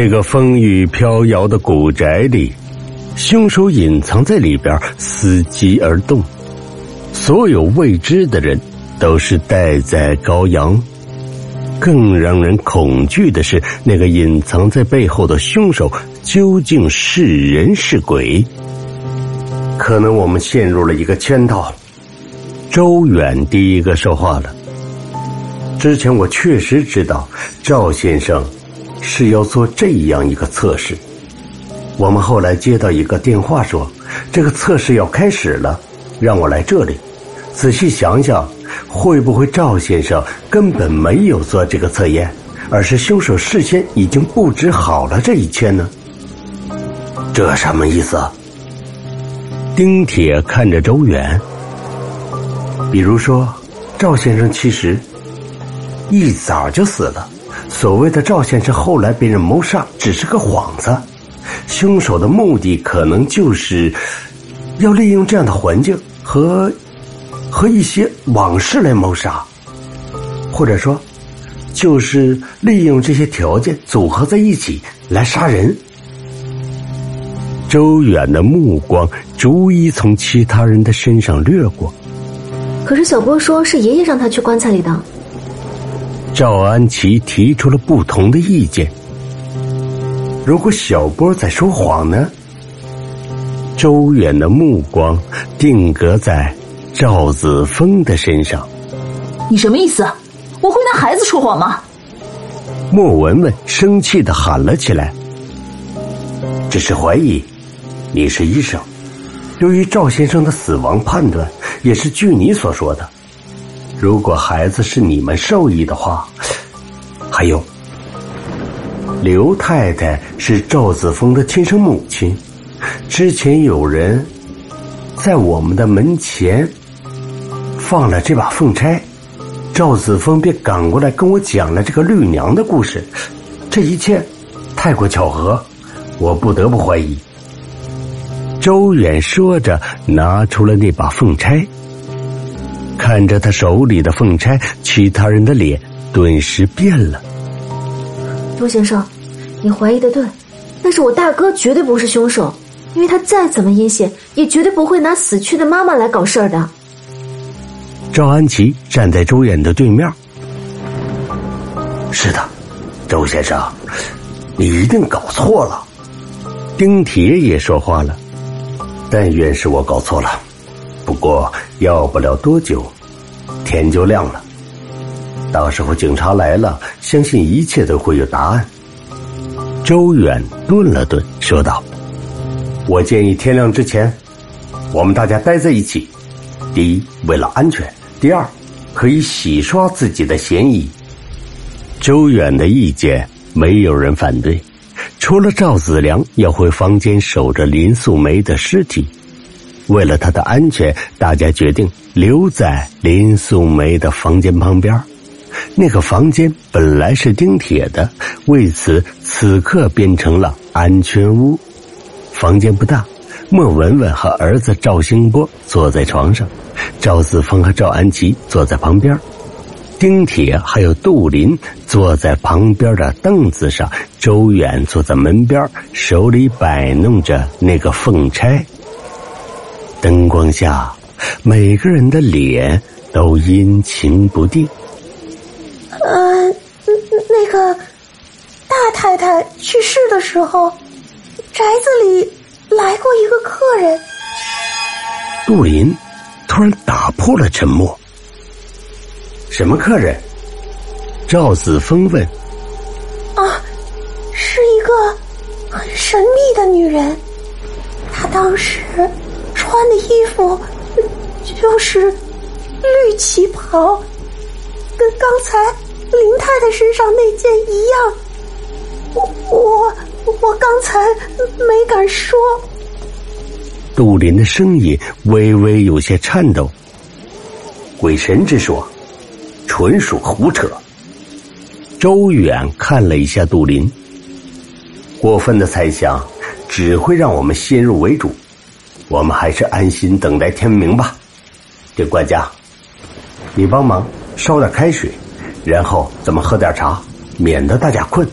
这个风雨飘摇的古宅里，凶手隐藏在里边，伺机而动。所有未知的人都是待宰羔羊。更让人恐惧的是，那个隐藏在背后的凶手究竟是人是鬼？可能我们陷入了一个圈套。周远第一个说话了。之前我确实知道赵先生是要做这样一个测试。我们后来接到一个电话说，这个测试要开始了，让我来这里。仔细想想，会不会赵先生根本没有做这个测验，而是凶手事先已经布置好了这一切呢？这什么意思？丁铁看着周远。比如说，赵先生其实一早就死了。所谓的赵先生后来被人谋杀，只是个幌子。凶手的目的可能就是要利用这样的环境和和一些往事来谋杀，或者说，就是利用这些条件组合在一起来杀人。周远的目光逐一从其他人的身上掠过。可是小波说是爷爷让他去棺材里的。赵安琪提出了不同的意见。如果小波在说谎呢？周远的目光定格在赵子峰的身上。你什么意思？我会拿孩子说谎吗？莫文文生气的喊了起来。只是怀疑，你是医生。由于赵先生的死亡判断也是据你所说的，如果孩子是你们授意的话，还有刘太太是赵子峰的亲生母亲，之前有人在我们的门前放了这把凤钗，赵子峰便赶过来跟我讲了这个绿娘的故事，这一切太过巧合，我不得不怀疑。周远说着，拿出了那把凤钗。看着他手里的凤钗，其他人的脸顿时变了。周先生，你怀疑的对，但是我大哥绝对不是凶手，因为他再怎么阴险，也绝对不会拿死去的妈妈来搞事儿的。赵安琪站在周远的对面。是的，周先生，你一定搞错了。丁铁也说话了。但愿是我搞错了，不过要不了多久，天就亮了。到时候警察来了，相信一切都会有答案。周远顿了顿，说道：“我建议天亮之前，我们大家待在一起。第一，为了安全；第二，可以洗刷自己的嫌疑。”周远的意见没有人反对。除了赵子良要回房间守着林素梅的尸体，为了他的安全，大家决定留在林素梅的房间旁边。那个房间本来是钉铁的，为此此刻变成了安全屋。房间不大，莫文文和儿子赵兴波坐在床上，赵子峰和赵安琪坐在旁边。丁铁还有杜林坐在旁边的凳子上，周远坐在门边，手里摆弄着那个凤钗。灯光下，每个人的脸都阴晴不定。呃，那个大太太去世的时候，宅子里来过一个客人。杜林突然打破了沉默。什么客人？赵子峰问。啊，是一个很神秘的女人。她当时穿的衣服就是绿旗袍，跟刚才林太太身上那件一样。我我我刚才没敢说。杜林的声音微微有些颤抖。鬼神之说。纯属胡扯。周远看了一下杜林，过分的猜想只会让我们先入为主，我们还是安心等待天明吧。这管家，你帮忙烧点开水，然后咱们喝点茶，免得大家困。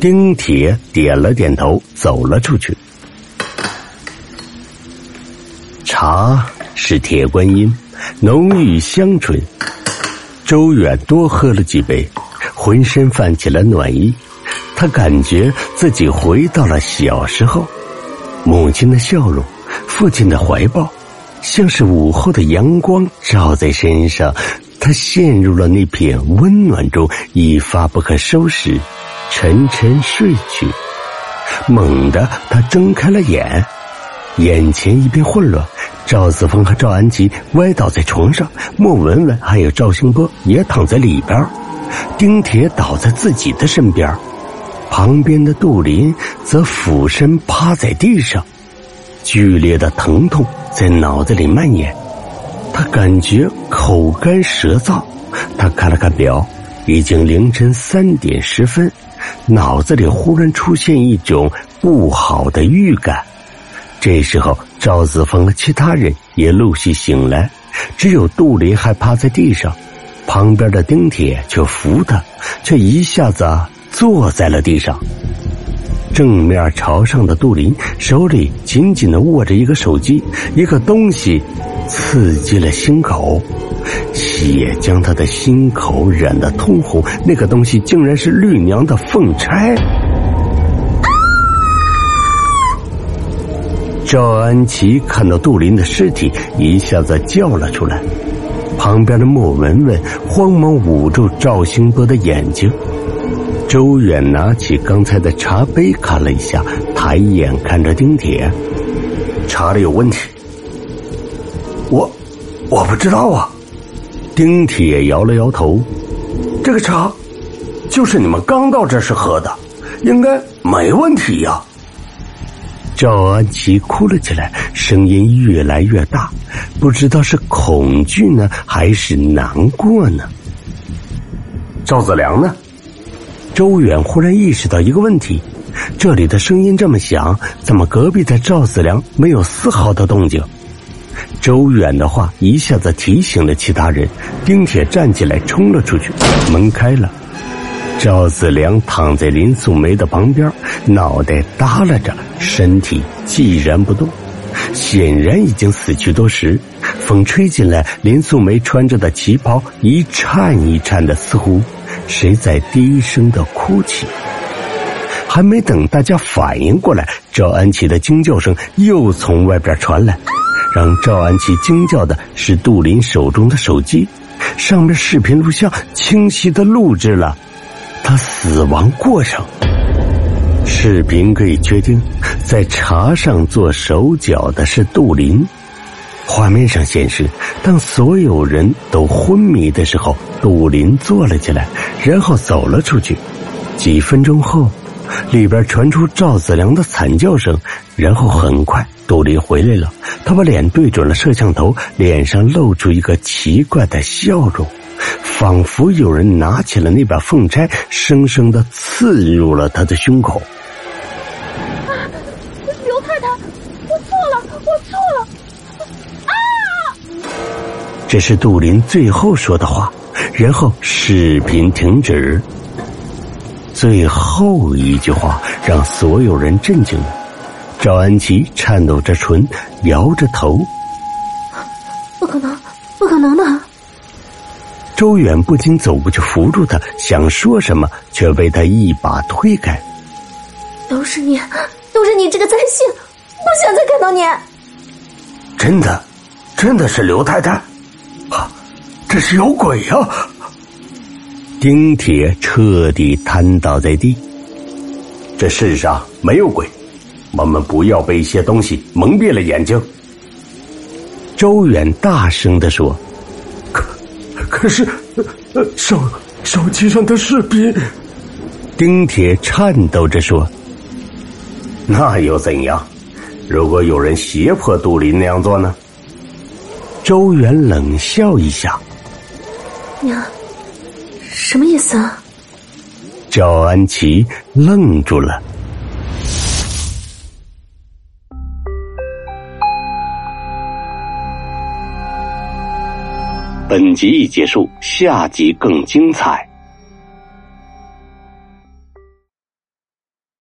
丁铁点了点头，走了出去。茶是铁观音，浓郁香醇。周远多喝了几杯，浑身泛起了暖意。他感觉自己回到了小时候，母亲的笑容，父亲的怀抱，像是午后的阳光照在身上。他陷入了那片温暖中，一发不可收拾。沉沉睡去，猛地他睁开了眼，眼前一片混乱。赵子峰和赵安琪歪倒在床上，莫文文还有赵兴波也躺在里边，丁铁倒在自己的身边，旁边的杜林则俯身趴在地上，剧烈的疼痛在脑子里蔓延，他感觉口干舌燥，他看了看表，已经凌晨三点十分。脑子里忽然出现一种不好的预感，这时候赵子峰和其他人也陆续醒来，只有杜林还趴在地上，旁边的丁铁却扶他，却一下子坐在了地上。正面朝上的杜林手里紧紧的握着一个手机，一个东西刺激了心口。血将他的心口染得通红，那个东西竟然是绿娘的凤钗。赵安琪看到杜林的尸体，一下子叫了出来。旁边的莫文文慌忙捂住赵兴波的眼睛。周远拿起刚才的茶杯看了一下，抬眼看着丁铁：“茶里有问题。”我，我不知道啊。丁铁摇了摇头，这个茶就是你们刚到这时喝的，应该没问题呀。赵安琪哭了起来，声音越来越大，不知道是恐惧呢，还是难过呢。赵子良呢？周远忽然意识到一个问题：这里的声音这么响，怎么隔壁的赵子良没有丝毫的动静？周远的话一下子提醒了其他人，丁铁站起来冲了出去，门开了。赵子良躺在林素梅的旁边，脑袋耷拉着，身体寂然不动，显然已经死去多时。风吹进来，林素梅穿着的旗袍一颤一颤的，似乎谁在低声的哭泣。还没等大家反应过来，赵安琪的惊叫声又从外边传来。让赵安琪惊叫的是杜林手中的手机，上面视频录像清晰的录制了他死亡过程。视频可以确定，在茶上做手脚的是杜林。画面上显示，当所有人都昏迷的时候，杜林坐了起来，然后走了出去。几分钟后，里边传出赵子良的惨叫声，然后很快。杜林回来了，他把脸对准了摄像头，脸上露出一个奇怪的笑容，仿佛有人拿起了那把凤钗，生生的刺入了他的胸口。啊，刘太太，我错了，我错了！啊！这是杜林最后说的话，然后视频停止。最后一句话让所有人震惊了。赵安琪颤抖着唇，摇着头：“不可能，不可能的！”周远不禁走过去扶住他，想说什么，却被他一把推开。“都是你，都是你这个灾星，不想再看到你！”真的，真的是刘太太，啊，这是有鬼呀！丁铁彻底瘫倒在地。这世上没有鬼。我们不要被一些东西蒙蔽了眼睛。”周远大声的说。“可可是，手手机上的视频。”丁铁颤抖着说。“那又怎样？如果有人胁迫杜林那样做呢？”周远冷笑一下。“娘，什么意思啊？”赵安琪愣住了。本集已结束，下集更精彩。